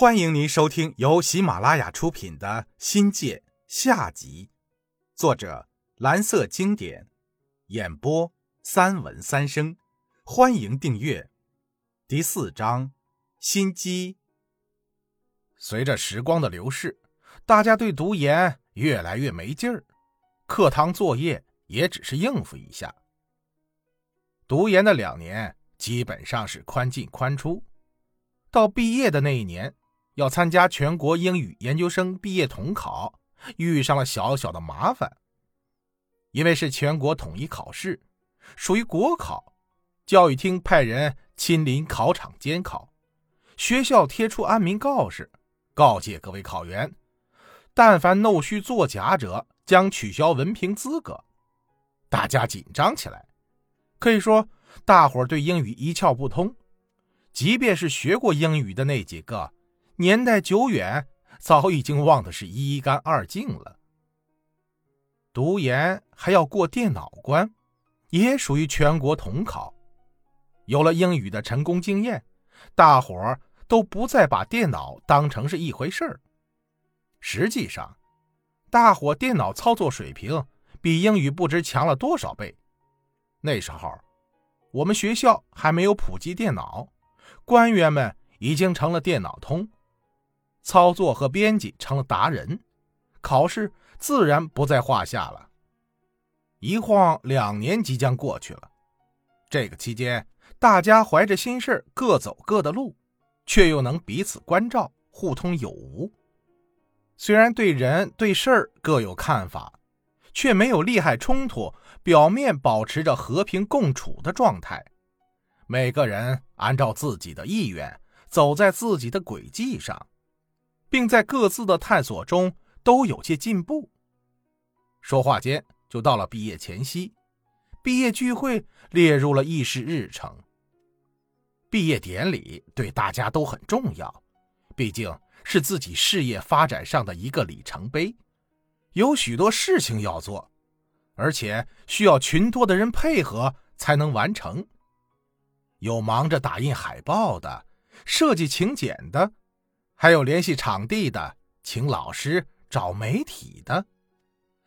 欢迎您收听由喜马拉雅出品的《新界》下集，作者蓝色经典，演播三文三生。欢迎订阅。第四章，心机。随着时光的流逝，大家对读研越来越没劲儿，课堂作业也只是应付一下。读研的两年基本上是宽进宽出，到毕业的那一年。要参加全国英语研究生毕业统考，遇上了小小的麻烦。因为是全国统一考试，属于国考，教育厅派人亲临考场监考，学校贴出安民告示，告诫各位考员，但凡弄虚作假者，将取消文凭资格。大家紧张起来，可以说大伙对英语一窍不通，即便是学过英语的那几个。年代久远，早已经忘得是一干二净了。读研还要过电脑关，也属于全国统考。有了英语的成功经验，大伙儿都不再把电脑当成是一回事儿。实际上，大伙电脑操作水平比英语不知强了多少倍。那时候，我们学校还没有普及电脑，官员们已经成了电脑通。操作和编辑成了达人，考试自然不在话下了。一晃两年即将过去了，这个期间，大家怀着心事各走各的路，却又能彼此关照，互通有无。虽然对人对事儿各有看法，却没有利害冲突，表面保持着和平共处的状态。每个人按照自己的意愿，走在自己的轨迹上。并在各自的探索中都有些进步。说话间，就到了毕业前夕，毕业聚会列入了议事日程。毕业典礼对大家都很重要，毕竟是自己事业发展上的一个里程碑，有许多事情要做，而且需要群多的人配合才能完成。有忙着打印海报的，设计请柬的。还有联系场地的，请老师找媒体的，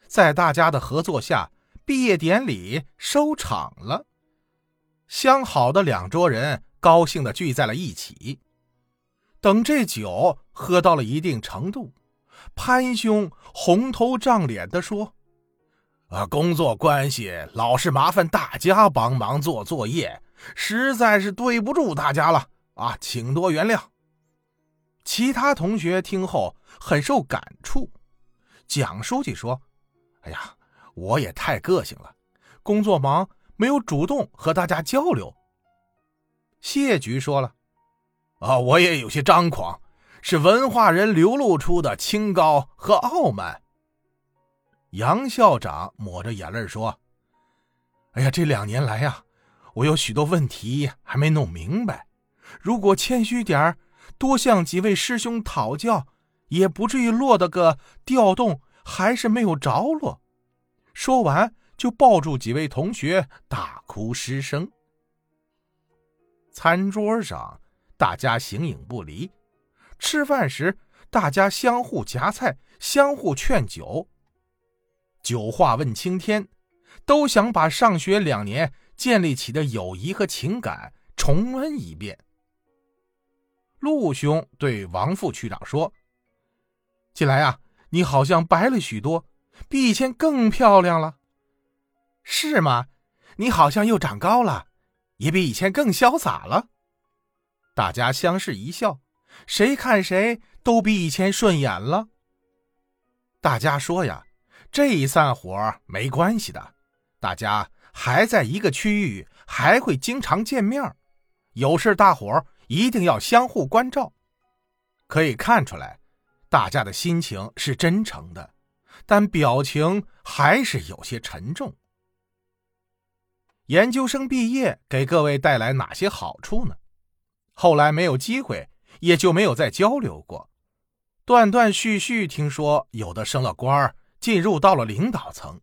在大家的合作下，毕业典礼收场了。相好的两桌人高兴的聚在了一起。等这酒喝到了一定程度，潘兄红头胀脸的说：“啊，工作关系，老是麻烦大家帮忙做作业，实在是对不住大家了啊，请多原谅。”其他同学听后很受感触。蒋书记说：“哎呀，我也太个性了，工作忙没有主动和大家交流。”谢局说了：“啊，我也有些张狂，是文化人流露出的清高和傲慢。”杨校长抹着眼泪说：“哎呀，这两年来呀，我有许多问题还没弄明白，如果谦虚点儿。”多向几位师兄讨教，也不至于落得个调动还是没有着落。说完，就抱住几位同学大哭失声。餐桌上，大家形影不离；吃饭时，大家相互夹菜，相互劝酒。酒话问青天，都想把上学两年建立起的友谊和情感重温一遍。陆兄对王副区长说：“近来啊，你好像白了许多，比以前更漂亮了，是吗？你好像又长高了，也比以前更潇洒了。”大家相视一笑，谁看谁都比以前顺眼了。大家说呀，这一散伙没关系的，大家还在一个区域，还会经常见面，有事大伙一定要相互关照，可以看出来，大家的心情是真诚的，但表情还是有些沉重。研究生毕业给各位带来哪些好处呢？后来没有机会，也就没有再交流过。断断续续听说有的升了官进入到了领导层，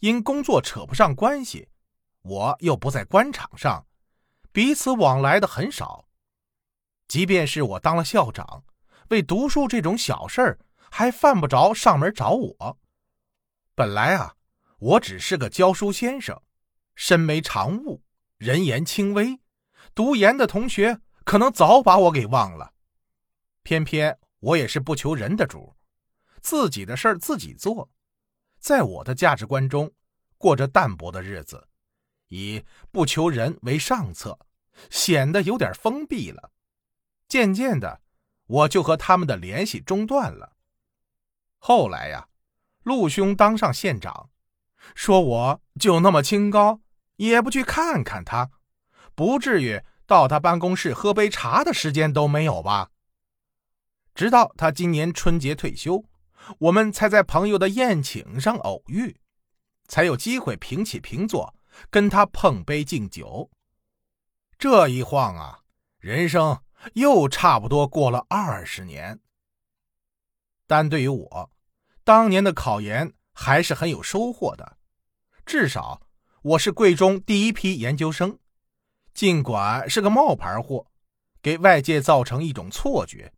因工作扯不上关系，我又不在官场上，彼此往来的很少。即便是我当了校长，为读书这种小事儿还犯不着上门找我。本来啊，我只是个教书先生，身没长物，人言轻微，读研的同学可能早把我给忘了。偏偏我也是不求人的主，自己的事儿自己做，在我的价值观中，过着淡泊的日子，以不求人为上策，显得有点封闭了。渐渐的，我就和他们的联系中断了。后来呀。陆兄当上县长，说我就那么清高，也不去看看他，不至于到他办公室喝杯茶的时间都没有吧？直到他今年春节退休，我们才在朋友的宴请上偶遇，才有机会平起平坐，跟他碰杯敬酒。这一晃啊，人生又差不多过了二十年。但对于我。当年的考研还是很有收获的，至少我是贵中第一批研究生。尽管是个冒牌货，给外界造成一种错觉，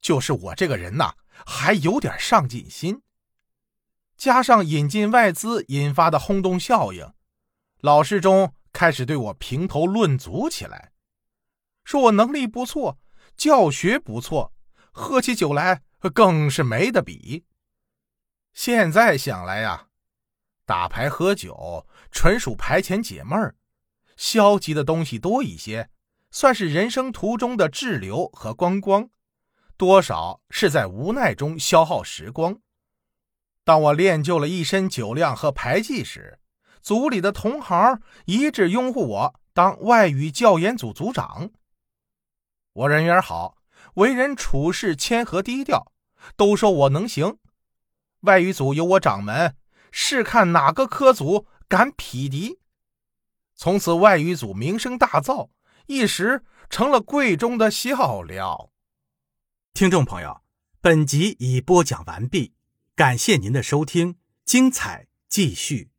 就是我这个人呐还有点上进心。加上引进外资引发的轰动效应，老师中开始对我评头论足起来，说我能力不错，教学不错，喝起酒来更是没得比。现在想来呀，打牌喝酒纯属排遣解闷儿，消极的东西多一些，算是人生途中的滞留和观光，多少是在无奈中消耗时光。当我练就了一身酒量和牌技时，组里的同行一致拥护我当外语教研组组长。我人缘好，为人处事谦和低调，都说我能行。外语组有我掌门，试看哪个科组敢匹敌。从此，外语组名声大噪，一时成了贵中的笑料。听众朋友，本集已播讲完毕，感谢您的收听，精彩继续。